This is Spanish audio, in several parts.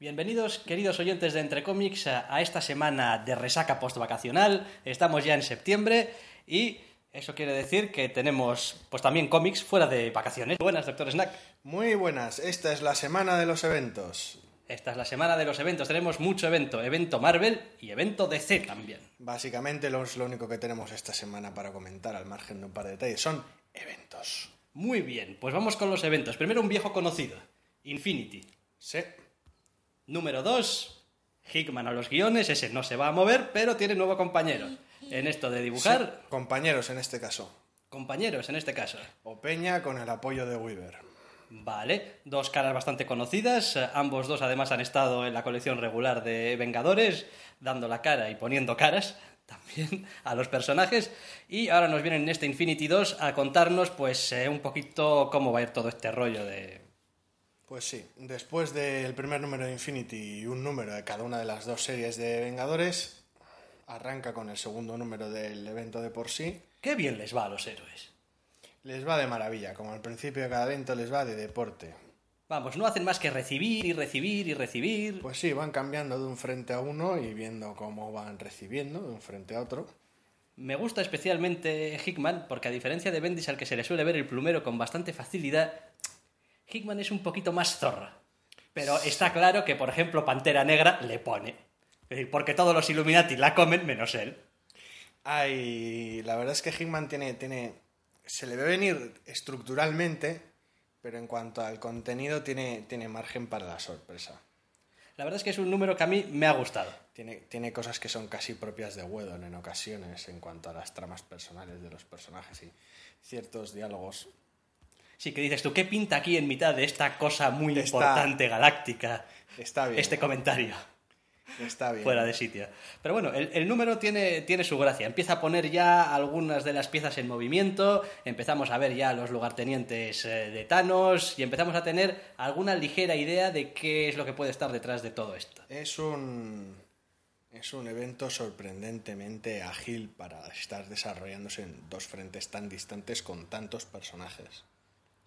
Bienvenidos, queridos oyentes de Entre Comics, a, esta semana de resaca postvacacional. Estamos ya en septiembre y eso quiere decir que tenemos pues también cómics fuera de vacaciones. Buenas, doctor Snack. Muy buenas, esta es la semana de los eventos. Esta es la semana de los eventos. Tenemos mucho evento. Evento Marvel y evento DC también. Básicamente lo, es lo único que tenemos esta semana para comentar, al margen de un par de detalles. Son eventos. Muy bien, pues vamos con los eventos. Primero un viejo conocido, Infinity. Sí. Número 2, Hickman a los guiones. Ese no se va a mover, pero tiene nuevo compañero. En esto de dibujar, Sí, Compañeros en este caso. compañeros en este caso. O Peña con el apoyo de Weaver. Vale, dos caras bastante conocidas. Ambos dos además han estado en la colección regular de Vengadores, dando la cara y poniendo caras también a los personajes. Y ahora nos vienen en este Infinity 2 a contarnos pues eh, un poquito cómo va a ir todo este rollo de... Pues sí, después del primer número de Infinity y un número de cada una de las dos series de Vengadores, arranca con el segundo número del evento de por sí. Qué bien les va a los héroes. Les va de maravilla, como al principio de cada evento les va de deporte. Vamos, no hacen más que recibir y recibir y recibir. Pues sí, van cambiando de un frente a uno y viendo cómo van recibiendo de un frente a otro. Me gusta especialmente Hickman porque a diferencia de Bendis al que se le suele ver el plumero con bastante facilidad, Hickman es un poquito más zorra. Pero está claro que, por ejemplo, Pantera Negra le pone. Es decir, porque todos los Illuminati la comen menos él. Ay, la verdad es que Hickman tiene, tiene. Se le ve venir estructuralmente, pero en cuanto al contenido tiene, tiene margen para la sorpresa. La verdad es que es un número que a mí me ha gustado. Tiene, tiene cosas que son casi propias de Whedon en ocasiones en cuanto a las tramas personales de los personajes y ciertos diálogos. Sí, que dices tú, ¿qué pinta aquí en mitad de esta cosa muy Está- importante, galáctica? Está bien. Este comentario. Está bien. fuera de sitio. Pero bueno, el, el número tiene, tiene su gracia. Empieza a poner ya algunas de las piezas en movimiento, empezamos a ver ya los lugartenientes eh, de Thanos y empezamos a tener alguna ligera idea de qué es lo que puede estar detrás de todo esto. Es un. Es un evento sorprendentemente ágil para estar desarrollándose en dos frentes tan distantes con tantos personajes.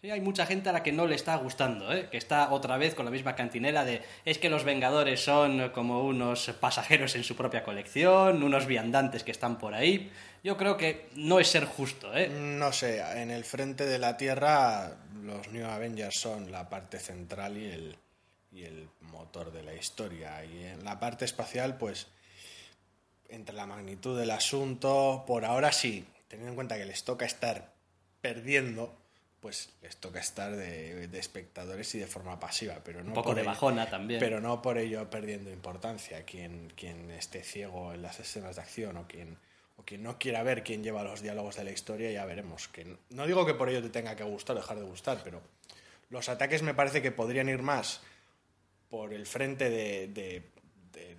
Hay mucha gente a la que no le está gustando, ¿eh? que está otra vez con la misma cantinela de es que los Vengadores son como unos pasajeros en su propia colección, unos viandantes que están por ahí. Yo creo que no es ser justo, ¿eh? No sé, en el frente de la Tierra los New Avengers son la parte central y el, y el motor de la historia. Y en la parte espacial, pues, entre la magnitud del asunto, por ahora sí, teniendo en cuenta que les toca estar perdiendo, pues les toca estar de, de espectadores y de forma pasiva, pero no Un poco por de ello- bajona también. Pero no por ello perdiendo importancia. Quien, quien esté ciego en las escenas de acción o quien, o quien no quiera ver quién lleva los diálogos de la historia, ya veremos. Que no, no digo que por ello te tenga que gustar o dejar de gustar, pero los ataques me parece que podrían ir más por el frente de, de, de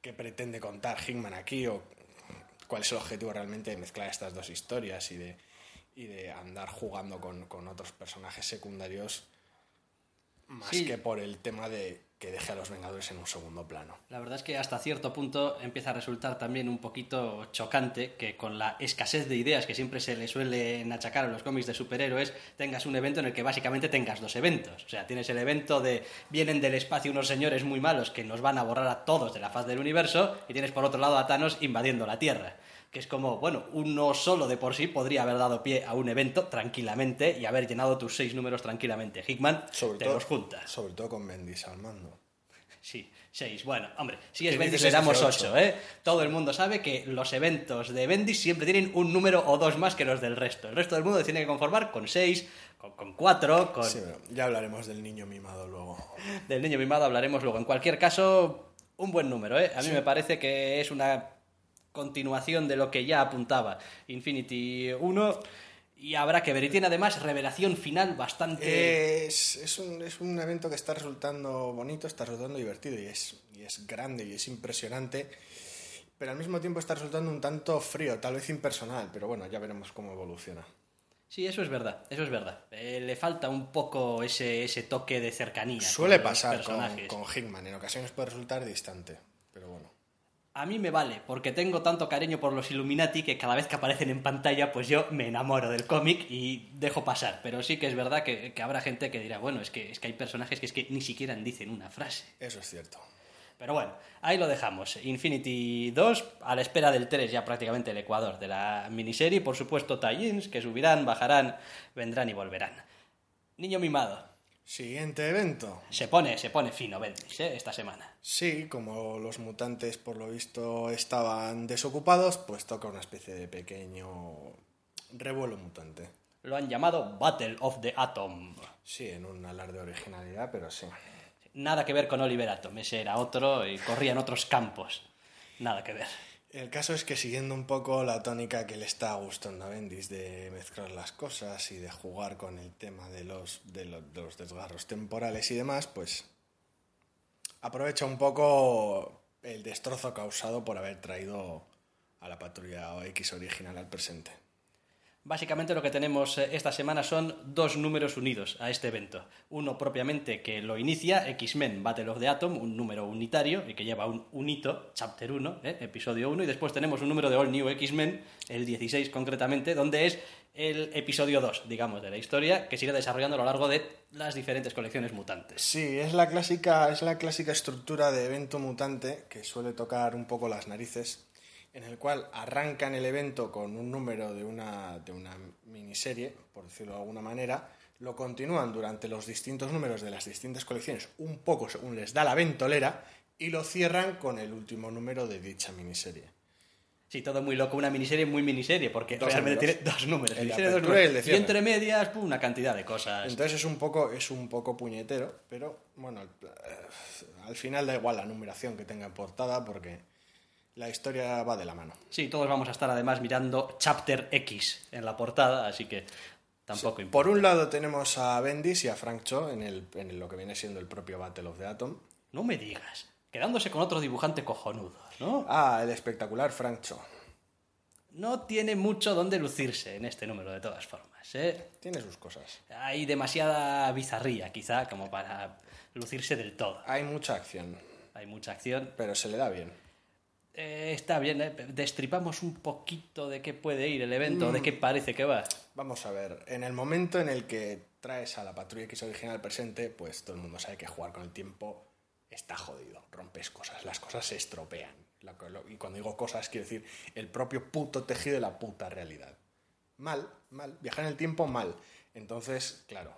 qué pretende contar Hickman aquí o cuál es el objetivo realmente de mezclar estas dos historias y de, y de andar jugando con, con otros personajes secundarios más Sí. que por el tema de que deje a los Vengadores en un segundo plano. La verdad es que hasta cierto punto empieza a resultar también un poquito chocante que con la escasez de ideas que siempre se le suelen achacar a los cómics de superhéroes, tengas un evento en el que básicamente tengas dos eventos. O sea, tienes el evento de vienen del espacio unos señores muy malos que nos van a borrar a todos de la faz del universo y tienes por otro lado a Thanos invadiendo la Tierra. Que es como, bueno, uno solo de por sí podría haber dado pie a un evento tranquilamente y haber llenado tus seis números tranquilamente. Hickman, Sobre te todo, los juntas. sobre todo con Bendis al mando. Sí, seis. Bueno, hombre, si es ¿Qué Bendis le damos ocho? ¿eh? Todo el mundo sabe que los eventos de Bendis siempre tienen un número o dos más que los del resto. El resto del mundo se tiene que conformar con seis, con, con cuatro, con... Sí, ya hablaremos del niño mimado luego. Del niño mimado hablaremos luego. En cualquier caso, un buen número, ¿eh? A mí me parece que es una continuación de lo que ya apuntaba Infinity 1 y habrá que ver. Y tiene además revelación final bastante... Es, es, un, es un evento que está resultando bonito, está resultando divertido y es, y es grande y es impresionante, pero al mismo tiempo está resultando un tanto frío, tal vez impersonal, pero bueno, ya veremos cómo evoluciona. Sí, eso es verdad, eso es verdad. Eh, le falta un poco ese, ese toque de cercanía. Suele pasar con, con Hickman, en ocasiones puede resultar distante. A mí me vale, porque tengo tanto cariño por los Illuminati que cada vez que aparecen en pantalla, pues yo me enamoro del cómic y dejo pasar. Pero sí que es verdad que, que habrá gente que dirá, bueno, es que, es que hay personajes que es que ni siquiera dicen una frase. Eso es cierto. Pero bueno, ahí lo dejamos. Infinity 2, a la espera del 3, ya prácticamente el ecuador de la miniserie. Por supuesto, tie-ins que subirán, bajarán, vendrán y volverán. Niño mimado. Siguiente evento. Se pone, se pone fino, Bendis, ¿eh? esta semana. Sí, como los mutantes por lo visto estaban desocupados, pues toca una especie de pequeño revuelo mutante. Lo han llamado Battle of the Atom. Sí, en un alarde de originalidad, pero sí. Nada que ver con Oliver Atom, ese era otro y corría en otros campos. Nada que ver. El caso es que siguiendo un poco la tónica que le está gustando a Bendis de mezclar las cosas y de jugar con el tema de los, de los, de los desgarros temporales y demás, pues aprovecha un poco el destrozo causado por haber traído a la patrulla X original al presente. Básicamente lo que tenemos eh, esta semana son dos números unidos a este evento. Uno propiamente que lo inicia, X-Men Battle of the Atom, un número unitario y que lleva un, un hito, Chapter 1, eh, episodio 1, y después tenemos un número de All New X-Men, el 16 concretamente, donde es el episodio 2, digamos, de la historia, que sigue desarrollando a lo largo de las diferentes colecciones mutantes. Sí, es la clásica, es la clásica estructura de evento mutante que suele tocar un poco las narices en el cual arrancan el evento con un número de una, de una miniserie, por decirlo de alguna manera, lo continúan durante los distintos números de las distintas colecciones, un poco según les da la ventolera, y lo cierran con el último número de dicha miniserie. Sí, todo muy loco, una miniserie muy miniserie, porque Dos realmente números. tiene dos números. El miniserie, dos números. y entre medias, una cantidad de cosas. Entonces es un poco, es un poco puñetero, pero bueno, al, eh, al final da igual la numeración que tenga en portada porque la historia va de la mano. Sí, todos vamos a estar además mirando Chapter X en la portada, así que tampoco importa. Por un lado tenemos a Bendis y a Frank Cho en, el, en lo que viene siendo el propio Battle of the Atom. No me digas. Quedándose con otro dibujante cojonudo, ¿no? Ah, el espectacular Frank Cho. No tiene mucho donde lucirse en este número, de todas formas. ¿eh? Tiene sus cosas. Hay demasiada bizarría, quizá, como para lucirse del todo. Hay mucha acción, Hay mucha acción. pero se le da bien. Eh, está bien, ¿eh? destripamos un poquito de qué puede ir el evento, de qué parece que va. Vamos a ver, en el momento en el que traes a la Patrulla X original al presente, pues todo el mundo sabe que jugar con el tiempo está jodido. Rompes cosas, las cosas se estropean. Y cuando digo cosas, quiero decir el propio puto tejido de la puta realidad. Mal, mal. Viajar en el tiempo, mal. Entonces, claro,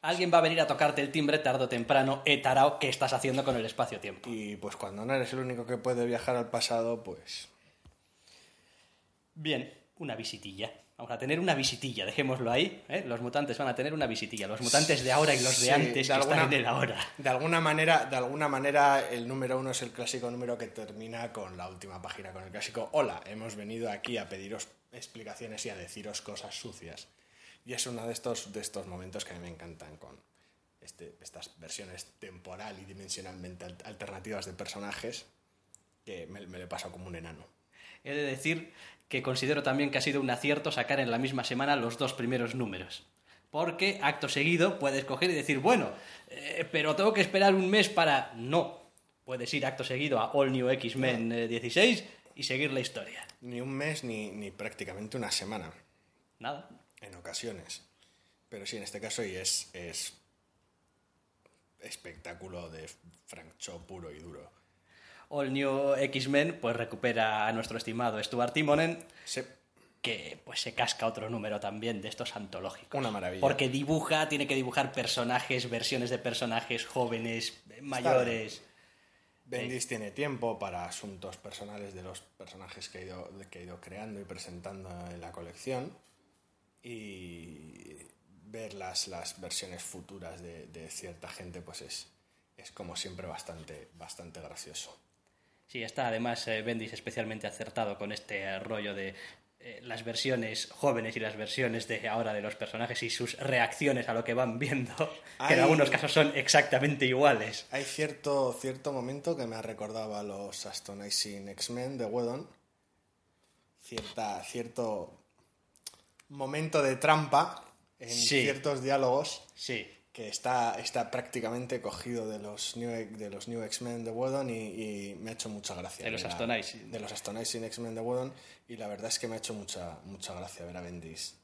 Alguien va a venir a tocarte el timbre tarde o temprano, eh, tarao, ¿qué estás haciendo con el espacio-tiempo? y pues cuando no eres el único que puede viajar al pasado, pues Bien, una visitilla. Vamos a tener una visitilla, dejémoslo ahí. ¿eh? Los mutantes van a tener una visitilla. Los mutantes de ahora y los de Sí, antes de que alguna- están en el ahora. De alguna manera, de alguna manera, el número uno es el clásico número que termina con la última página, con el clásico Hola, hemos venido aquí a pediros explicaciones y a deciros cosas sucias. Y es uno de estos, de estos momentos que a mí me encantan con este- estas versiones temporal y dimensionalmente al- alternativas de personajes que me, me le paso como un enano. He de decir que considero también que ha sido un acierto sacar en la misma semana los dos primeros números. Porque acto seguido puedes coger y decir, bueno, eh, pero tengo que esperar un mes para... No, puedes ir acto seguido a All New X-Men eh, 16 y seguir la historia. Ni un mes ni, ni prácticamente una semana. Nada. en ocasiones. Pero sí, en este caso y es, es espectáculo de Frank Cho puro y duro. All New X-Men pues recupera a nuestro estimado Stuart Timonen Sí, que pues se casca otro número también de estos antológicos. Una maravilla. Porque dibuja, tiene que dibujar personajes, versiones de personajes jóvenes, eh, mayores. Bendis tiene tiempo para asuntos personales de los personajes que ha ido, que ha ido creando y presentando en la colección y ver las, las versiones futuras de, de cierta gente pues es, es como siempre bastante, bastante gracioso. Sí, está además eh, Bendis especialmente acertado con este rollo de eh, las versiones jóvenes y las versiones de ahora de los personajes y sus reacciones a lo que van viendo, que en algunos casos son exactamente iguales. Hay cierto, cierto momento que me ha recordado a los Astonishing X-Men de Whedon. Cierta, cierto momento de trampa en Sí. ciertos diálogos Sí. Que está, está prácticamente cogido de los New, de los New X-Men de Whedon y, y me ha hecho mucha gracia. De los Astonishing. De los Astonishing X-Men de Whedon y la verdad es que me ha hecho mucha, mucha gracia ver a Bendis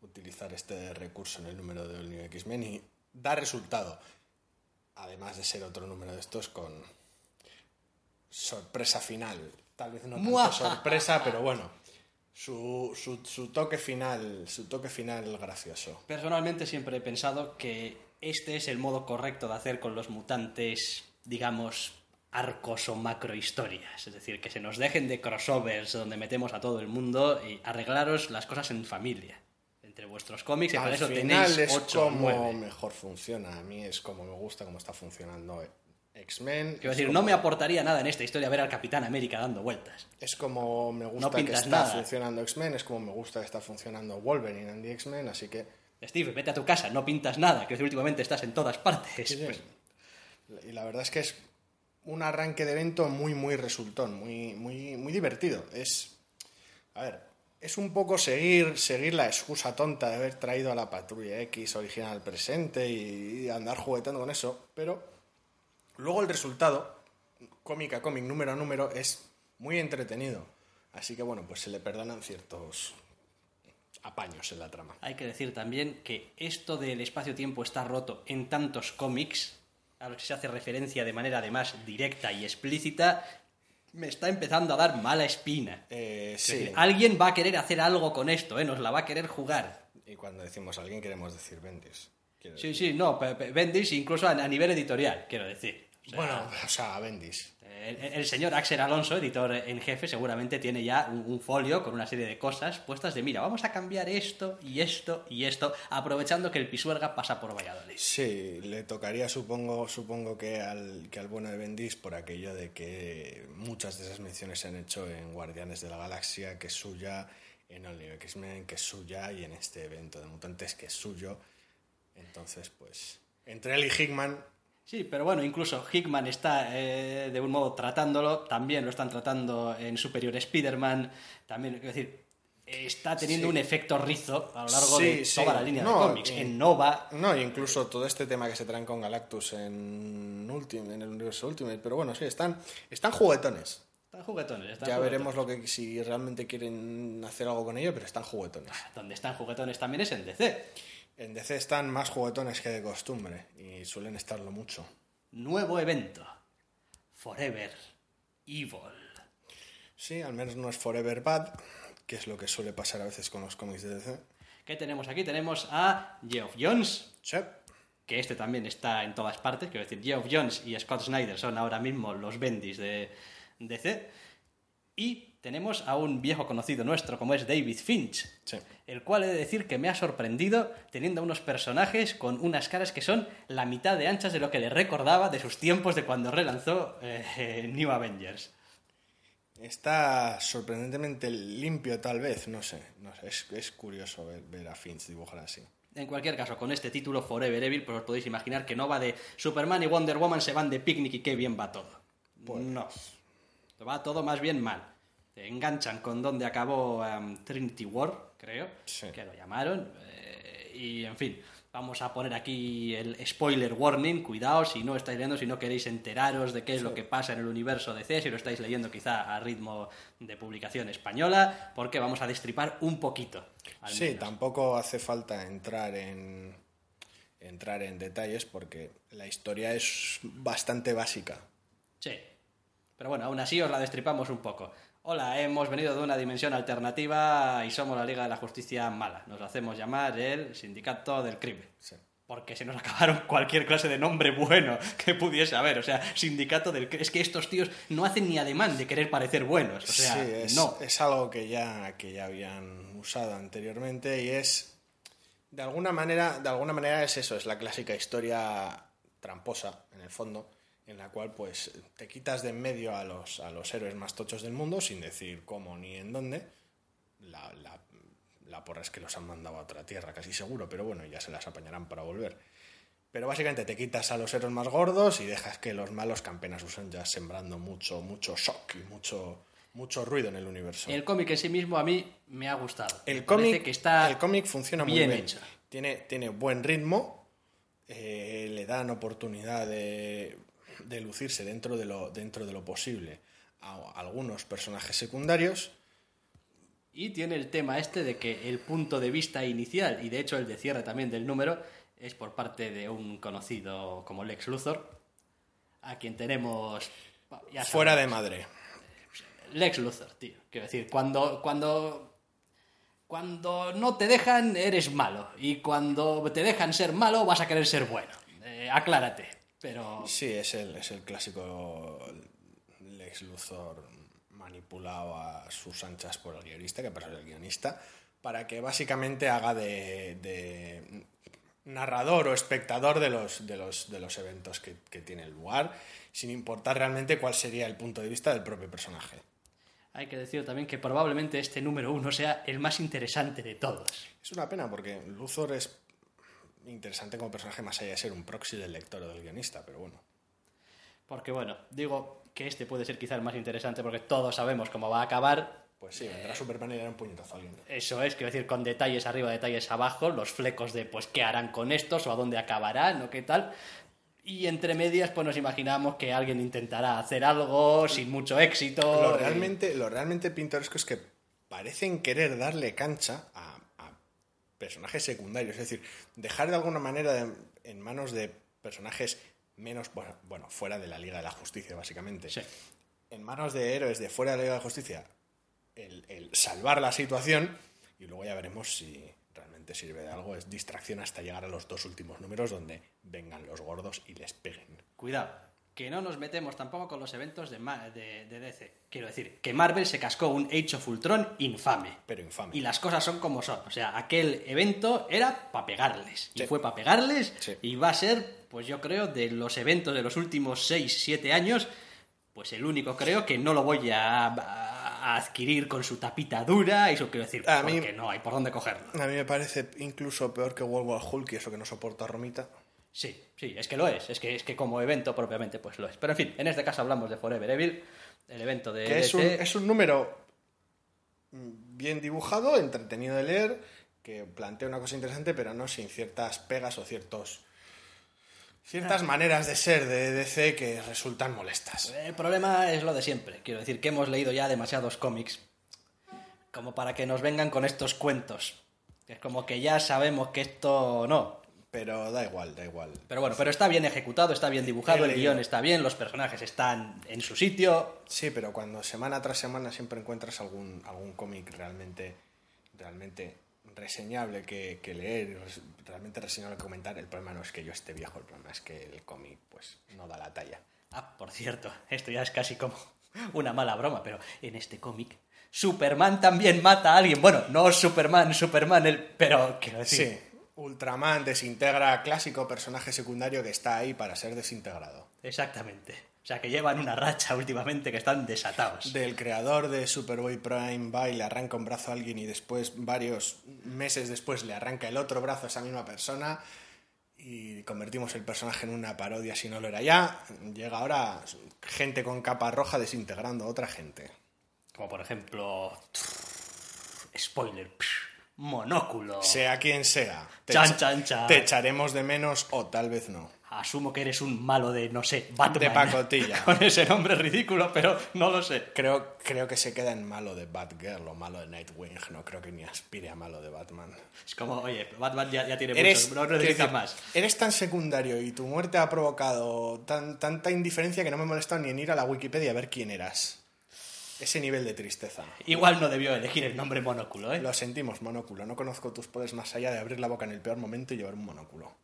utilizar este recurso en el número del New X-Men y da resultado. Además de ser otro número de estos con sorpresa final. Tal vez no tanto sorpresa, pero bueno. Su, su, su toque final, su toque final gracioso. Personalmente siempre he pensado que este es el modo correcto de hacer con los mutantes, digamos, arcos o macrohistorias. Es decir, que se nos dejen de crossovers donde metemos a todo el mundo y arreglaros las cosas en familia. Entre vuestros cómics, y para eso final tenéis es 8 o como 9. mejor funciona. A mí es como me gusta cómo está funcionando X-Men. Quiero decir, como- no me aportaría nada en esta historia ver al Capitán América dando vueltas. Es como me gusta que está nada. funcionando X-Men, es como me gusta que está funcionando Wolverine en The X-Men, así que Steve, vete a tu casa, no pintas nada, que últimamente estás en todas partes. Y la verdad es que es un arranque de evento muy, muy resultón, muy, muy, muy divertido. Es, a ver, es un poco seguir, seguir la excusa tonta de haber traído a la Patrulla X original al presente y, y andar jugueteando con eso, pero luego el resultado, cómic a cómic, número a número, es muy entretenido. Así que bueno, pues se le perdonan ciertos apaños en la trama. Hay que decir también que esto del espacio-tiempo está roto en tantos cómics, a los que se hace referencia de manera además directa y explícita, me está empezando a dar mala espina. Eh, Es sí, decir, alguien va a querer hacer algo con esto, ¿eh? nos la va a querer jugar. y cuando decimos alguien queremos decir Bendis. Quiero Sí, sí, no, Bendis incluso a nivel editorial, quiero decir. O sea, Bueno, o sea, Bendis. El, el señor Axel Alonso, editor en jefe, seguramente tiene ya un, un folio con una serie de cosas puestas de, mira, vamos a cambiar esto y esto y esto, aprovechando que el Pisuerga pasa por Valladolid. Sí, le tocaría, supongo, supongo que al, que al bueno de Bendis por aquello de que muchas de esas menciones se han hecho en Guardianes de la Galaxia, que es suya, en New X-Men, que es suya, y en este evento de mutantes, que es suyo. Entonces, pues, entre él y Hickman, Sí, pero bueno, incluso Hickman está eh, de un modo tratándolo, también lo están tratando en Superior Spider-Man, también, es decir, está teniendo Sí. un efecto rizo a lo largo Sí, de sí. toda la línea No, de cómics. y- En Nova, no, incluso todo este tema que se traen con Galactus en, Ultim- en el universo Ultimate, pero bueno, sí, están, están juguetones. están juguetones. Están Ya juguetones. veremos lo que si realmente quieren hacer algo con ello, pero están juguetones. Donde están juguetones también es en DC. En DC están más juguetones que de costumbre y suelen estarlo mucho. Nuevo evento. Forever Evil. Sí, al menos no es Forever Bad, que es lo que suele pasar a veces con los cómics de DC. ¿Qué tenemos aquí? Tenemos a Geoff Jones, Sí, que este también está en todas partes. Quiero decir, Geoff Jones y Scott Snyder son ahora mismo los bendis de DC. Y tenemos a un viejo conocido nuestro como es David Finch, sí. el cual he de decir que me ha sorprendido teniendo unos personajes con unas caras que son la mitad de anchas de lo que le recordaba de sus tiempos de cuando relanzó eh, New Avengers. Está sorprendentemente limpio tal vez, no sé. No sé es, es curioso ver, ver a Finch dibujar así. En cualquier caso, con este título Forever Evil, pues os podéis imaginar que no va de Superman y Wonder Woman se van de picnic y qué bien va todo. Pues No. Va todo más bien mal. Te enganchan con donde acabó em, Trinity War, creo, Sí. que lo llamaron. eh, y en fin, vamos a poner aquí el spoiler warning. Cuidado si no estáis leyendo, si no queréis enteraros de qué es lo que pasa en el universo DC, si lo estáis leyendo quizá a ritmo de publicación española, porque vamos a destripar un poquito. al Sí, menos. tampoco hace falta entrar en entrar en detalles porque la historia es bastante básica. Sí. Pero bueno, aún así os la destripamos un poco. Hola, hemos venido de una dimensión alternativa y somos la Liga de la Justicia Mala. Nos hacemos llamar el Sindicato del Crimen. Sí. Porque se nos acabaron cualquier clase de nombre bueno que pudiese haber. O sea, Sindicato del Crimen. Es que estos tíos no hacen ni ademán de querer parecer buenos. O sea, sí, es, no. es algo que ya, que ya habían usado anteriormente y es de alguna manera, de alguna manera es eso, es la clásica historia tramposa en el fondo, en la cual pues te quitas de en medio a los, a los héroes más tochos del mundo sin decir cómo ni en dónde. La, la, la porra es que los han mandado a otra tierra, casi seguro, pero bueno, ya se las apañarán para volver. Pero básicamente te quitas a los héroes más gordos y dejas que los malos campen a sus anchas, sembrando mucho, mucho shock y mucho, mucho ruido en el universo. El cómic en sí mismo a mí me ha gustado. El Me cómic que está el cómic funciona muy bien bien. hecho. Tiene, tiene buen ritmo. eh, le dan oportunidad de, de lucirse dentro de, lo, dentro de lo posible a algunos personajes secundarios. Y tiene el tema este de que el punto de vista inicial, y de hecho el de cierre también del número, es por parte de un conocido como Lex Luthor, a quien tenemos... ya Fuera de madre. Lex Luthor, tío. Quiero decir, cuando, cuando, cuando no te dejan, eres malo. Y cuando te dejan ser malo, vas a querer ser bueno. Eh, aclárate. Pero Sí, es el, es el clásico Lex Luthor manipulado a sus anchas por el guionista, que pasa el guionista, para que básicamente haga de, de narrador o espectador de los, de los, de los eventos que, que tienen lugar, sin importar realmente cuál sería el punto de vista del propio personaje. hay que decir también que probablemente este número uno sea el más interesante de todos. Es una pena porque Luthor es interesante como personaje más allá de ser un proxy del lector o del guionista, pero bueno. Porque bueno, digo que este puede ser quizá el más interesante porque todos sabemos cómo va a acabar. Pues sí, vendrá Superman y le dará un puñetazo a alguien. Eso es, quiero decir, con detalles arriba, detalles abajo, los flecos de pues qué harán con estos o a dónde acabarán o qué tal. Y entre medias, pues nos imaginamos que alguien intentará hacer algo sin mucho éxito. Lo y- realmente, lo realmente pintoresco es que parecen querer darle cancha a personajes secundarios, es decir, dejar de alguna manera de- en manos de personajes menos, bueno, bueno, fuera de la Liga de la Justicia, básicamente. Sí. En manos de héroes de fuera de la Liga de la Justicia, el, el salvar la situación y luego ya veremos si realmente sirve de algo. Es distracción hasta llegar a los dos últimos números donde vengan los gordos y les peguen. Cuidado, que no nos metemos tampoco con los eventos de, de, de DC. Quiero decir, que Marvel se cascó un Age of Ultron infame. Pero infame. Y las cosas son como son. O sea, aquel evento era para pegarles. Y fue para pegarles. Sí. Y va a ser, pues yo creo, de los eventos de los últimos 6, 7 años, pues el único creo que no lo voy a, a adquirir con su tapita dura. Y eso quiero decir, A mí- porque no hay por dónde cogerlo. A mí me parece incluso peor que World War Hulk y eso que no soporta a Romita. Sí, sí, es que lo es. Es que, es que como evento propiamente, pues lo es. Pero en fin, en este caso hablamos de Forever Evil, el evento de Que es un, es un número bien dibujado, entretenido de leer, que plantea una cosa interesante, pero no sin ciertas pegas o ciertos ciertas maneras de ser de DC que resultan molestas. El problema es lo de siempre. Quiero decir que hemos leído ya demasiados cómics como para que nos vengan con estos cuentos. Es como que ya sabemos que esto no. Pero da igual, da igual. Pero bueno, pero está bien ejecutado, está bien dibujado, el guion está bien, los personajes están en su sitio. Sí, pero cuando semana tras semana siempre encuentras algún, algún cómic realmente, realmente reseñable que, que leer, realmente reseñable que comentar, el problema no es que yo esté viejo, el problema es que el cómic pues no da la talla. Ah, por cierto, esto ya es casi como una mala broma, pero en este cómic Superman también mata a alguien. Bueno, no Superman, Superman, el, pero quiero decir, Sí, Ultraman desintegra a clásico personaje secundario que está ahí para ser desintegrado. exactamente. O sea, que llevan una racha últimamente que están desatados. Del creador de Superboy Prime va y le arranca un brazo a alguien y después, varios meses después, le arranca el otro brazo a esa misma persona y convertimos el personaje en una parodia si no lo era ya. Llega ahora gente con capa roja desintegrando a otra gente. Como por ejemplo. Spoiler. Monóculo. Sea quien sea. Te, Chan, chan, chan. te echaremos de menos o tal vez no. Asumo que eres un malo de, no sé, Batman. De pacotilla. Con ese nombre ridículo, pero no lo sé. Creo, creo que se queda en malo de Batgirl o malo de Nightwing. No creo que ni aspire a malo de Batman. Es como, oye, Batman ya, ya tiene Eres, muchos, no quiero necesita decir, más. eres tan secundario y tu muerte ha provocado tan, tanta indiferencia que no me he molestado ni en ir a la Wikipedia a ver quién eras. Ese nivel de tristeza. Igual no debió elegir el nombre monóculo, ¿eh? Lo sentimos, monóculo. No conozco tus poderes más allá de abrir la boca en el peor momento y llevar un monóculo.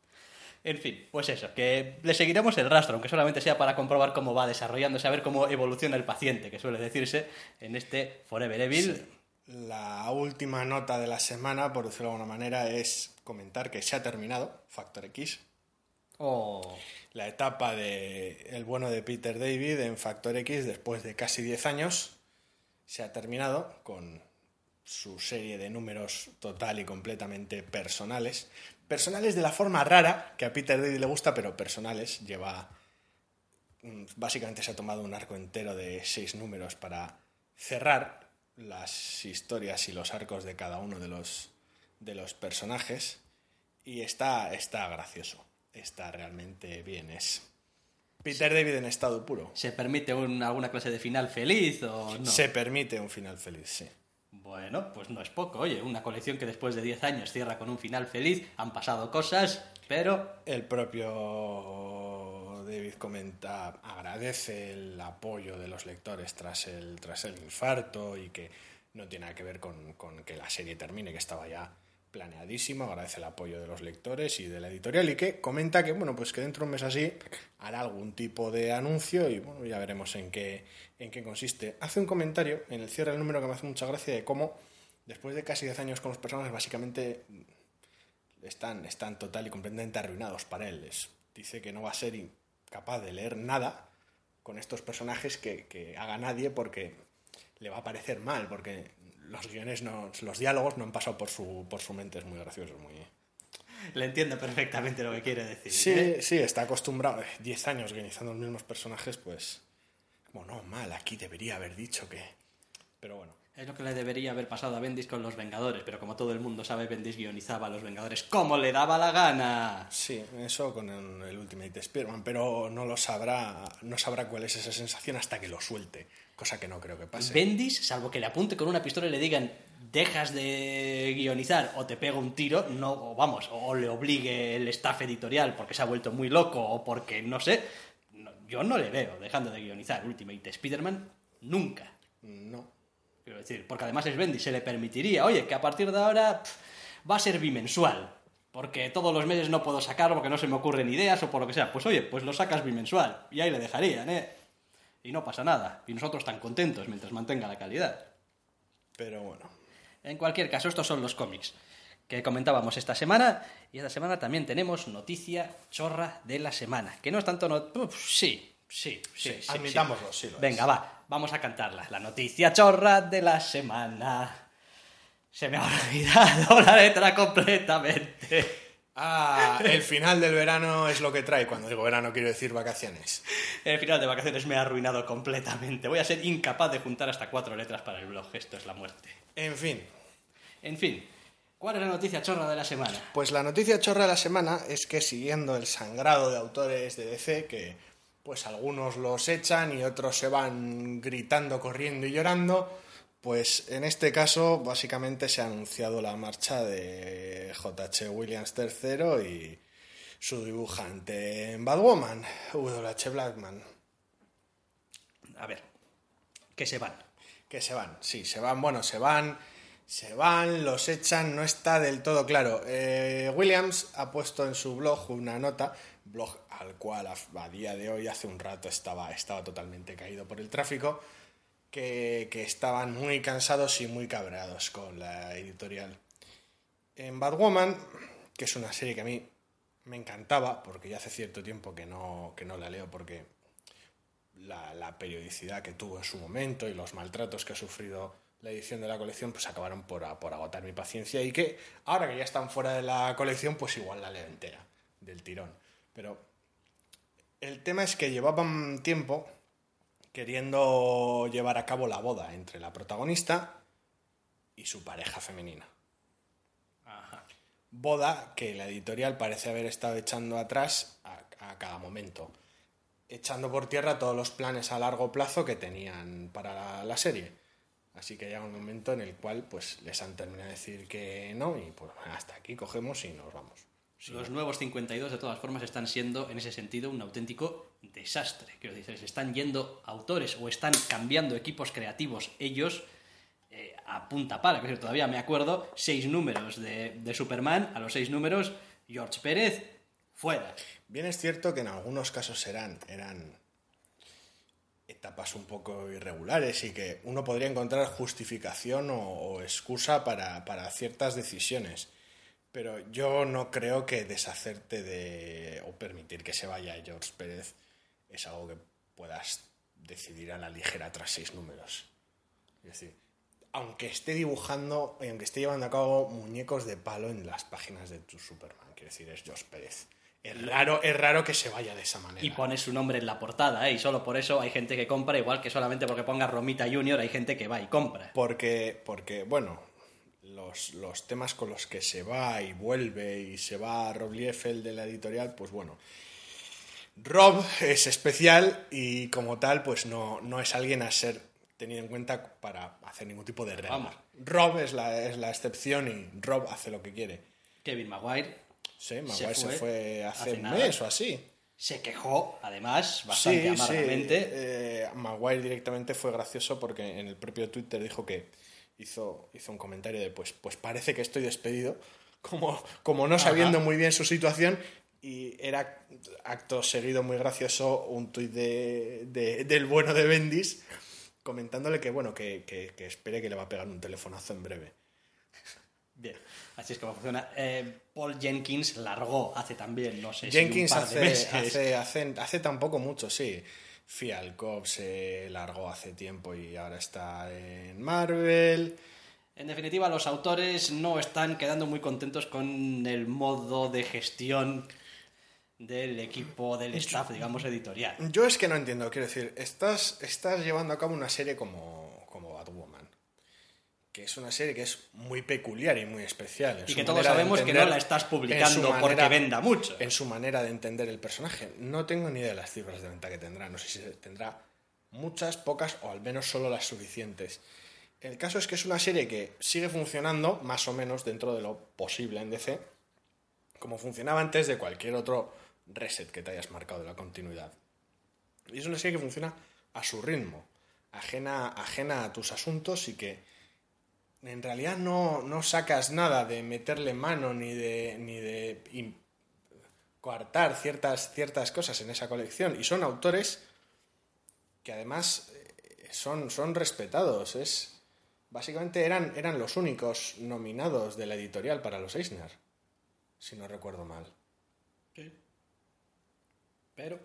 En fin, pues eso, que le seguiremos el rastro, aunque solamente sea para comprobar cómo va desarrollándose, a ver cómo evoluciona el paciente, que suele decirse en este Forever Evil. La última nota de la semana, por decirlo de alguna manera, es comentar que se ha terminado Factor X. Oh, La etapa de el bueno de Peter David en Factor X después de casi 10 años se ha terminado con su serie de números total y completamente personales. Personales de la forma rara que a Peter David le gusta, pero personales. Lleva. Básicamente se ha tomado un arco entero de seis números para cerrar las historias y los arcos de cada uno de los, de los personajes. Y está, está gracioso. está realmente bien. Es Peter David en estado puro. ¿Se permite un- alguna clase de final feliz o no? Se permite un final feliz, sí. Bueno, pues no es poco. Oye, una colección que después de 10 años cierra con un final feliz, han pasado cosas, pero El propio David comenta, agradece el apoyo de los lectores tras el, tras el infarto y que no tiene nada que ver con, con que la serie termine, que estaba ya planeadísimo, agradece el apoyo de los lectores y de la editorial y que comenta que, bueno, pues que dentro de un mes así hará algún tipo de anuncio y bueno, ya veremos en qué, en qué consiste. Hace un comentario en el cierre del número que me hace mucha gracia de cómo después de casi 10 años con los personajes básicamente están, están total y completamente arruinados para él. Dice que no va a ser incapaz de leer nada con estos personajes que, que haga nadie porque le va a parecer mal, porque los guiones, no, los diálogos no han pasado por su, por su mente, es muy gracioso, muy... le entiendo perfectamente lo que quiere decir. Sí, ¿eh? sí, está acostumbrado, eh, 10 años guionizando los mismos personajes, pues... Bueno, mal, aquí debería haber dicho que... Pero bueno, Es lo que le debería haber pasado a Bendis con los Vengadores, pero como todo el mundo sabe, Bendis guionizaba a los Vengadores como le daba la gana. sí, eso con el, Ultimate Spider-Man, pero no lo sabrá, no sabrá cuál es esa sensación hasta que lo suelte, cosa que no creo que pase. Bendis, salvo que le apunte con una pistola y le digan dejas de guionizar o te pego un tiro, no, o vamos, o le obligue el staff editorial porque se ha vuelto muy loco o porque no sé, no, yo no le veo dejando de guionizar Ultimate Spider-Man nunca. No, Quiero decir, porque además es Bendis, se le permitiría, oye, que a partir de ahora pf, va a ser bimensual. Porque todos los meses no puedo sacarlo porque no se me ocurren ideas o por lo que sea. Pues oye, pues lo sacas bimensual. Y ahí le dejarían, ¿eh? Y no pasa nada. Y nosotros tan contentos mientras mantenga la calidad. pero bueno. En cualquier caso, estos son los cómics que comentábamos esta semana. Y esta semana también tenemos noticia chorra de la semana. Que no es tanto... No... Uf, sí, sí, sí. Sí, sí, admitámoslo, sí lo es. Venga, va, vamos a cantarla. La noticia chorra de la semana. Se me ha olvidado la letra completamente. Ah, el final del verano es lo que trae. Cuando digo verano quiero decir vacaciones. El final de vacaciones me ha arruinado completamente. Voy a ser incapaz de juntar hasta cuatro letras para el blog. Esto es la muerte. En fin, En fin, ¿cuál es la noticia chorra de la semana? pues la noticia chorra de la semana es que siguiendo el sangrado de autores de DC, que pues algunos los echan y otros se van gritando, corriendo y llorando, pues en este caso básicamente se ha anunciado la marcha de J.H. Williams III y su dibujante en Batwoman, W.H. Blackman. A ver, que se van. Que se van, sí, se van, bueno, se van, se van, los echan, no está del todo claro. Eh, Williams ha puesto en su blog una nota, blog al cual a, día de hoy, hace un rato, estaba, estaba totalmente caído por el tráfico, que, que estaban muy cansados y muy cabreados con la editorial. En Batwoman, que es una serie que a mí me encantaba, porque ya hace cierto tiempo que no, que no la leo, porque la, periodicidad que tuvo en su momento y los maltratos que ha sufrido la edición de la colección, pues acabaron por, por agotar mi paciencia y que ahora que ya están fuera de la colección, pues igual la leo entera, del tirón. Pero el tema es que llevaban tiempo queriendo llevar a cabo la boda entre la protagonista y su pareja femenina. Ajá. Boda que la editorial parece haber estado echando atrás a, a cada momento, echando por tierra todos los planes a largo plazo que tenían para la, la serie. Así que llega un momento en el cual pues les han terminado de decir que no y pues hasta aquí cogemos y nos vamos. Los nuevos 52, de todas formas, están siendo, en ese sentido, un auténtico desastre. Quiero decir, se están yendo autores o están cambiando equipos creativos ellos eh, a punta pala. Quiero decir, todavía me acuerdo, seis números de, de Superman, a los seis números, George Pérez, fuera. Bien es cierto que en algunos casos eran, eran etapas un poco irregulares y que uno podría encontrar justificación o, o excusa para, para ciertas decisiones. Pero yo no creo que deshacerte de o permitir que se vaya George Pérez es algo que puedas decidir a la ligera tras seis números. Es decir, aunque esté dibujando y aunque esté llevando a cabo muñecos de palo en las páginas de tu Superman, quiero decir, es George Pérez. Es raro, es raro que se vaya de esa manera. Y pone su nombre en la portada, ¿eh? Y solo por eso hay gente que compra, igual que solamente porque ponga Romita Junior hay gente que va y compra. Porque, porque, bueno, los, los temas con los que se va y vuelve y se va a Rob Liefeld de la editorial, pues bueno. Rob es especial y como tal, pues no, no es alguien a ser tenido en cuenta para hacer ningún tipo de regla. Vamos. Rob es la, es la excepción y Rob hace lo que quiere. Kevin Maguire Sí, Maguire se fue fue, hace, un mes o así. se quejó, además, bastante Sí, sí. amargamente. eh, Maguire directamente fue gracioso porque en el propio Twitter dijo que hizo, hizo un comentario de pues, pues parece que estoy despedido, como, como no sabiendo muy bien su situación. Y era acto seguido muy gracioso un tuit de, de- del bueno de Bendis comentándole que bueno, que, que- que espere que le va a pegar un telefonazo en breve. Bien, así es como funciona. Eh, Paul Jenkins largó hace también, no sé Jenkins si un par de hace, meses. hace, hace, hace tampoco mucho, sí. Fialkov se largó hace tiempo y ahora está en Marvel. En definitiva, los autores no están quedando muy contentos con el modo de gestión del equipo, del staff, digamos, editorial. Yo es que no entiendo, quiero decir, estás, estás llevando a cabo una serie como, que es una serie que es muy peculiar y muy especial. Y que todos sabemos que no la estás publicando porque venda mucho. En su manera de entender el personaje. No tengo ni idea de las cifras de venta que tendrá. No sé si tendrá muchas, pocas o al menos solo las suficientes. El caso es que es una serie que sigue funcionando más o menos dentro de lo posible en DC, como funcionaba antes de cualquier otro reset que te hayas marcado de la continuidad. Y es una serie que funciona a su ritmo, ajena, ajena a tus asuntos y que en realidad no, no sacas nada de meterle mano ni de, ni de coartar ciertas, ciertas cosas en esa colección. Y son autores que además eh, son, son respetados. Es, básicamente eran, eran los únicos nominados de la editorial para los Eisner, si no recuerdo mal. Sí. Pero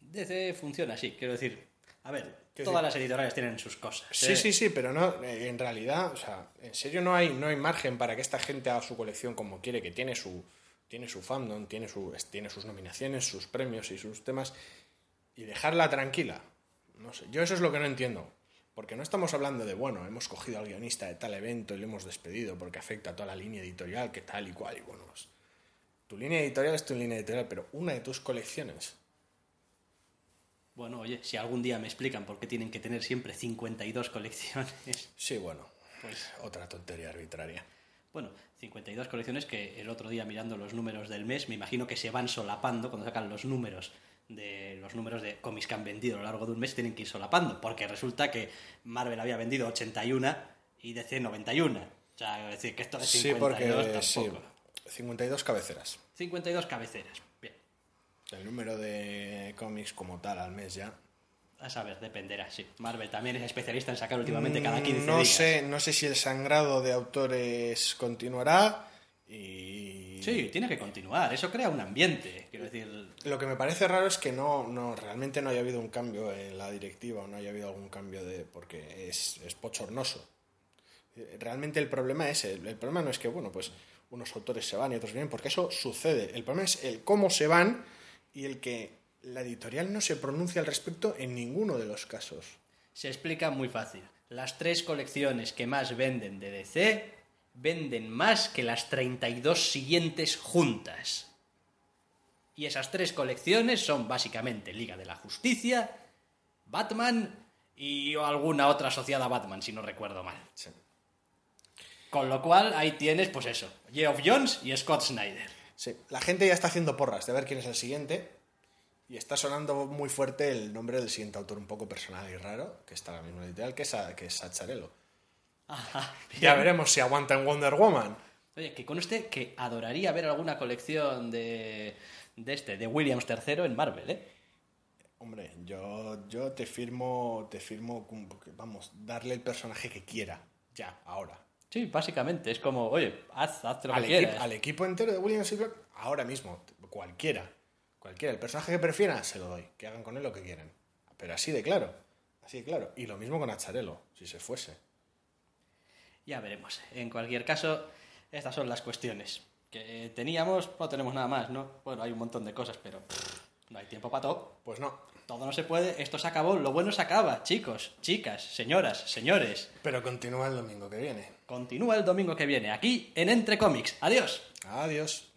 DC funciona así, quiero decir. A ver, todas las editoriales tienen sus cosas. Sí, ¿eh? sí, sí, pero no, eh, en realidad, o sea, en serio no hay, no hay margen para que esta gente haga su colección como quiere, que tiene su, tiene su fandom, tiene, su, tiene sus nominaciones, sus premios y sus temas, y dejarla tranquila. No sé, yo eso es lo que no entiendo. Porque no estamos hablando de, bueno, hemos cogido al guionista de tal evento y lo hemos despedido porque afecta a toda la línea editorial, que tal y cual, y bueno, es- tu línea editorial es tu línea editorial, pero una de tus colecciones. Bueno, oye, si algún día me explican por qué tienen que tener siempre 52 colecciones. Sí, bueno, pues otra tontería arbitraria. Bueno, 52 colecciones que el otro día mirando los números del mes, me imagino que se van solapando cuando sacan los números de los números de cómics que han vendido a lo largo de un mes tienen que ir solapando, porque resulta que Marvel había vendido 81 y DC 91. O sea, es decir, que esto de Sí, 52 porque sí, tampoco. 52 cabeceras. 52 cabeceras. El número de cómics como tal al mes ya. A saber, dependerá, sí. Marvel también es especialista en sacar últimamente cada 15 Mm, no días. Sé, no sé si el sangrado de autores continuará y... Sí, tiene que continuar. Eso crea un ambiente. Quiero decir, Lo que me parece raro es que no, no realmente no haya habido un cambio en la directiva o no haya habido algún cambio de... porque es, es bochornoso. Realmente el problema es... El, el problema no es que, bueno, pues unos autores se van y otros vienen, porque eso sucede. El problema es el cómo se van y el que la editorial no se pronuncia al respecto en ninguno de los casos. Se explica muy fácil. Las tres colecciones que más venden de DC venden más que las 32 siguientes juntas. Y esas tres colecciones son básicamente Liga de la Justicia, Batman y alguna otra asociada a Batman, si no recuerdo mal. Sí. Con lo cual ahí tienes, pues eso, Geoff Jones y Scott Snyder. Sí, la gente ya está haciendo porras de ver quién es el siguiente. Y está sonando muy fuerte el nombre del siguiente autor un poco personal y raro, que está en la editorial, que es, que es Sacharello. Ajá, Ya veremos si aguanta en Wonder Woman. Oye, que con usted que adoraría ver alguna colección de, de este, de Williams III en Marvel, ¿eh? Hombre, yo, yo te firmo, te firmo, vamos, darle el personaje que quiera, ya, ahora. Sí, básicamente, es como, oye, haz, haz lo Al, que equi- quieras. al equipo entero de William Silver, ahora mismo, cualquiera, cualquiera, el personaje que prefiera, se lo doy, que hagan con él lo que quieran. Pero así de claro, así de claro. Y lo mismo con Acharelo, si se fuese. Ya veremos. En cualquier caso, estas son las cuestiones que teníamos. No tenemos nada más, ¿no? Bueno, hay un montón de cosas, pero pff, no hay tiempo para todo. Pues no, Todo no se puede. Esto se acabó. Lo bueno se acaba, chicos, chicas, señoras, señores. pero continúa el domingo que viene. Continúa el domingo que viene, aquí en Entre Comics. Adiós. Adiós.